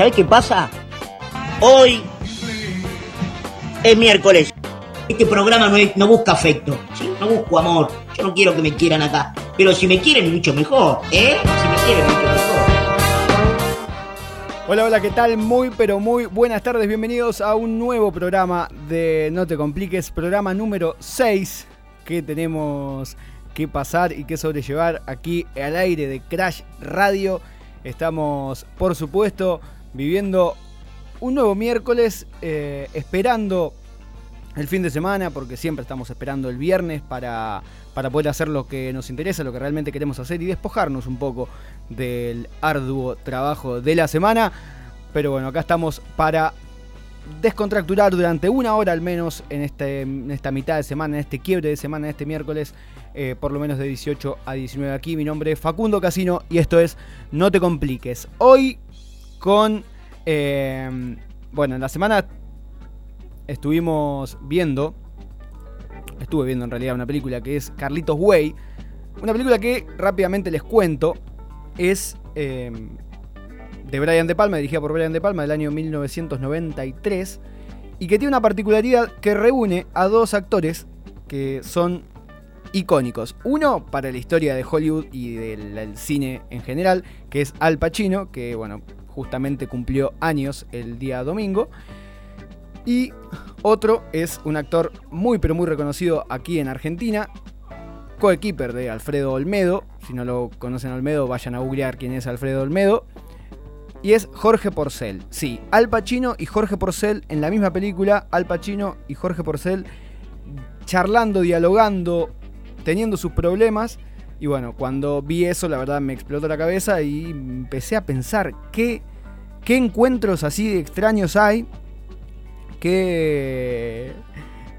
¿Sabés qué pasa? Hoy es miércoles. Este programa no, es- no busca afecto, ¿sí? no busco amor. Yo no quiero que me quieran acá. Pero si me quieren, mucho mejor, ¿eh? Si me quieren, mucho mejor. Hola, hola, ¿qué tal? Muy, pero muy buenas tardes. Bienvenidos a un nuevo programa de No Te Compliques, programa número 6 que tenemos que pasar y que sobrellevar aquí al aire de Crash Radio. Estamos, por supuesto, viviendo un nuevo miércoles, eh, esperando el fin de semana, porque siempre estamos esperando el viernes para, para poder hacer lo que nos interesa, lo que realmente queremos hacer y despojarnos un poco del arduo trabajo de la semana. Pero bueno, acá estamos para descontracturar durante una hora al menos en, este, en esta mitad de semana, en este quiebre de semana, en este miércoles, eh, por lo menos de 18 a 19 aquí. Mi nombre es Facundo Casino y esto es No Te Compliques. Hoy con... eh, bueno, en la semana estuvimos viendo, estuve viendo en realidad una película que es Carlitos Way, una película que rápidamente les cuento es eh, de Brian De Palma, dirigida por Brian De Palma del año 1993 y que tiene una particularidad que reúne a dos actores que son icónicos. Uno para la historia de Hollywood y del, del cine en general, que es Al Pacino, que bueno, justamente cumplió años el día domingo. Y otro es un actor muy pero muy reconocido aquí en Argentina, coequiper de Alfredo Olmedo. Si no lo conocen Olmedo, vayan a googlear quién es Alfredo Olmedo. Y es Jorge Porcel. Sí, Al Pacino y Jorge Porcel en la misma película. Al Pacino y Jorge Porcel charlando, dialogando, teniendo sus problemas. Y bueno, cuando vi eso, la verdad me explotó la cabeza y empecé a pensar qué, qué encuentros así de extraños hay qué,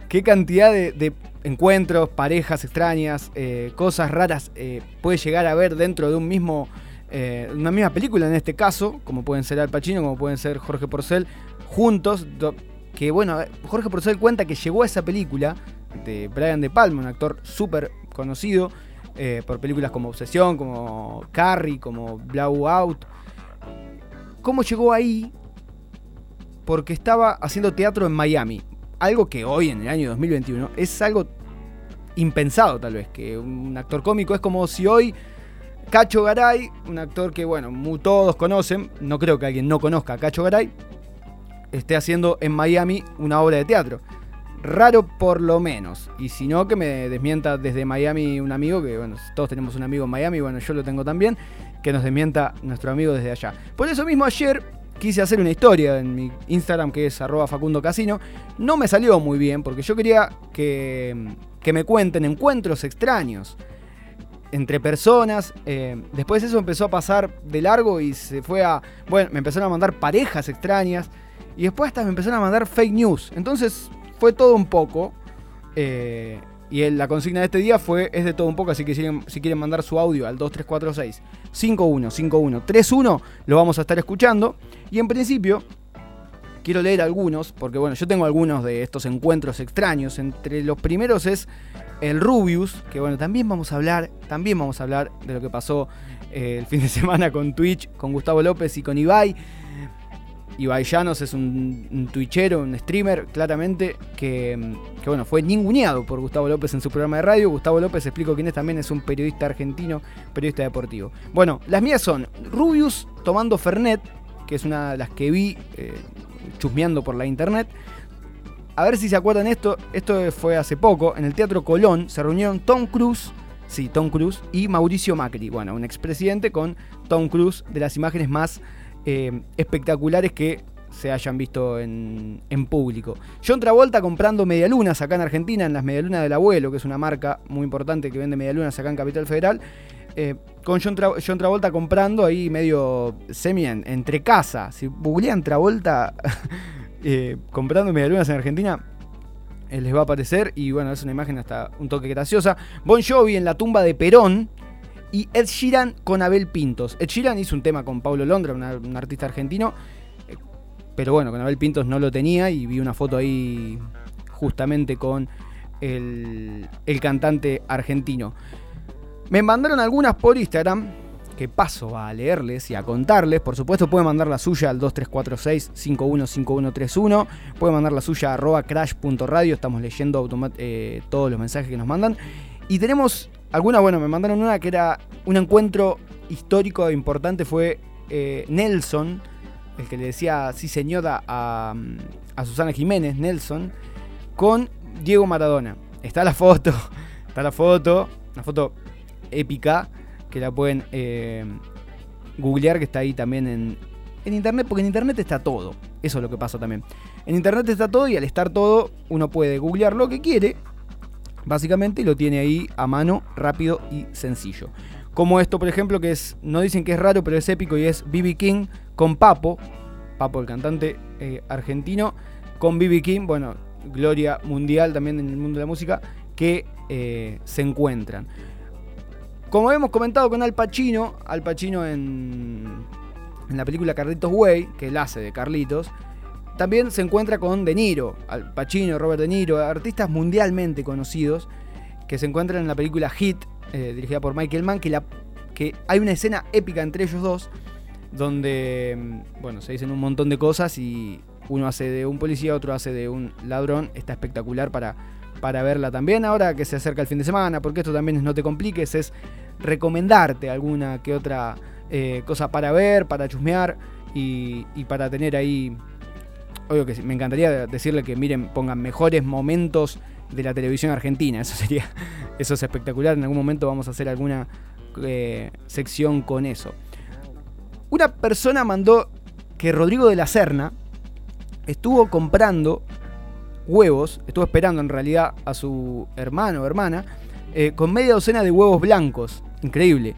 qué cantidad de, encuentros, parejas extrañas, eh, cosas raras eh, puede llegar a ver dentro de un mismo, eh, una misma película en este caso, como pueden ser Al Pacino, como pueden ser Jorge Porcel, juntos. Que bueno, Jorge Porcel cuenta que llegó a esa película de Brian De Palma, un actor súper conocido eh, por películas como Obsesión, como Carrie, como Blowout. ¿Cómo llegó ahí? porque estaba haciendo teatro en Miami. Algo que hoy, en el año 2021, es algo impensado tal vez, que un actor cómico es como si hoy Cacho Garay, un actor que, bueno, todos conocen, no creo que alguien no conozca a Cacho Garay, esté haciendo en Miami una obra de teatro. Raro por lo menos. Y si no, que me desmienta desde Miami un amigo, que bueno, todos tenemos un amigo en Miami, bueno, yo lo tengo también, que nos desmienta nuestro amigo desde allá. Por eso mismo ayer quise hacer una historia en mi Instagram que es arroba Facundo Casino. No me salió muy bien porque yo quería que, que me cuenten encuentros extraños entre personas. eh, después eso empezó a pasar de largo y se fue a... Bueno, me empezaron a mandar parejas extrañas y después hasta me empezaron a mandar fake news. Entonces fue todo un poco. eh, y la consigna de este día fue es de todo un poco, así que si, quieren- mandar su audio al 2346 515131, lo vamos a estar escuchando. Y en principio, quiero leer algunos, porque bueno, yo tengo algunos de estos encuentros extraños. Entre los primeros es el Rubius, que bueno, también vamos a hablar, también vamos a hablar de lo que pasó eh, el fin de semana con Twitch, con Gustavo López y con Ibai. Ibai Llanos es un, un twitchero, un streamer, claramente, que, bueno, fue ninguneado por Gustavo López en su programa de radio. Gustavo López, explico quién es también, es un periodista argentino, periodista deportivo. Bueno, las mías son Rubius tomando Fernet, que es una de las que vi eh, chusmeando por la internet. A ver si se acuerdan esto, esto fue hace poco, en el Teatro Colón se reunieron Tom Cruise, sí, Tom Cruise, y Mauricio Macri, bueno, un expresidente con Tom Cruise, de las imágenes más eh, espectaculares que se hayan visto en, en público. John Travolta comprando medialunas acá en Argentina, en las medialunas del abuelo, que es una marca muy importante que vende medialunas acá en Capital Federal. eh, con John, Tra- John Travolta comprando ahí medio semi en- entre casa. Si googlean Travolta eh, comprando medialunas en Argentina, les va a aparecer. Y bueno, es una imagen hasta un toque graciosa. Bon Jovi en la tumba de Perón. Y Ed Sheeran con Abel Pintos. Ed Sheeran hizo un tema con Pablo Londra, un artista argentino. eh, Pero bueno, con Abel Pintos no lo tenía y vi una foto ahí justamente con el, cantante argentino. Me mandaron algunas por Instagram que paso a leerles y a contarles. Por supuesto, pueden mandar la suya al 2346-515131. Pueden mandar la suya a arroba crash.radio. Estamos leyendo eh, todos los mensajes que nos mandan. Y tenemos algunas, bueno, me mandaron una que era un encuentro histórico e importante. Fue eh, Nelson, el que le decía sí señora a, a Susana Jiménez, Nelson, con Diego Maradona. Está la foto, está la foto, una foto épica que la pueden eh, googlear, que está ahí también en, en internet, porque en internet está todo. Eso es lo que pasa también. En internet está todo y al estar todo uno puede googlear lo que quiere, básicamente, y lo tiene ahí a mano, rápido y sencillo. Como esto, por ejemplo, que es, no dicen que es raro, pero es épico y es BB King con Papo, Papo el cantante eh, argentino, con BB King, bueno, gloria mundial también en el mundo de la música, que eh, se encuentran. Como hemos comentado con Al Pacino, Al Pacino en, en la película Carlitos Way, que él hace de Carlitos, también se encuentra con De Niro, Al Pacino, Robert De Niro, artistas mundialmente conocidos que se encuentran en la película Hit, eh, dirigida por Michael Mann, que, la, que hay una escena épica entre ellos dos, donde, mm, bueno, se dicen un montón de cosas y uno hace de un policía, otro hace de un ladrón, está espectacular para, para verla también ahora que se acerca el fin de semana, porque esto también es no te compliques, es recomendarte alguna que otra eh, cosa para ver, para chusmear y, para tener ahí. Obvio que me encantaría decirle que miren, pongan mejores momentos de la televisión argentina. Eso sería. Eso es espectacular. En algún momento vamos a hacer alguna eh, sección con eso. Una persona mandó que Rodrigo de la Serna estuvo comprando huevos, estuvo esperando en realidad a su hermano o hermana, eh, con media docena de huevos blancos. Increíble.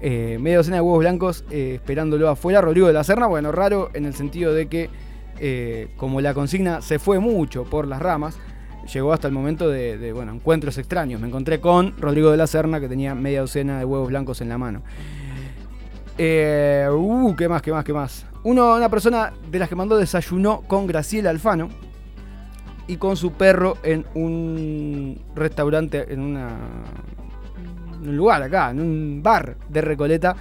Eh, media docena de huevos blancos esperándolo afuera. Rodrigo de la Serna, bueno, raro en el sentido de que, como la consigna se fue mucho por las ramas, llegó hasta el momento de, bueno, encuentros extraños. Me encontré con Rodrigo de la Serna, que tenía media docena de huevos blancos en la mano. uh, ¿qué más, qué más, qué más? Una persona de las que mandó desayunó con Graciela Alfano y con su perro en un restaurante, en, una, un lugar acá, en un bar de Recoleta,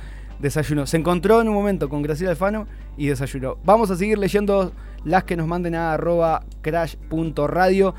desayunó. Se encontró en un momento con Graciela Alfano y desayunó. Vamos a seguir leyendo las que nos manden a arroba crash.radio.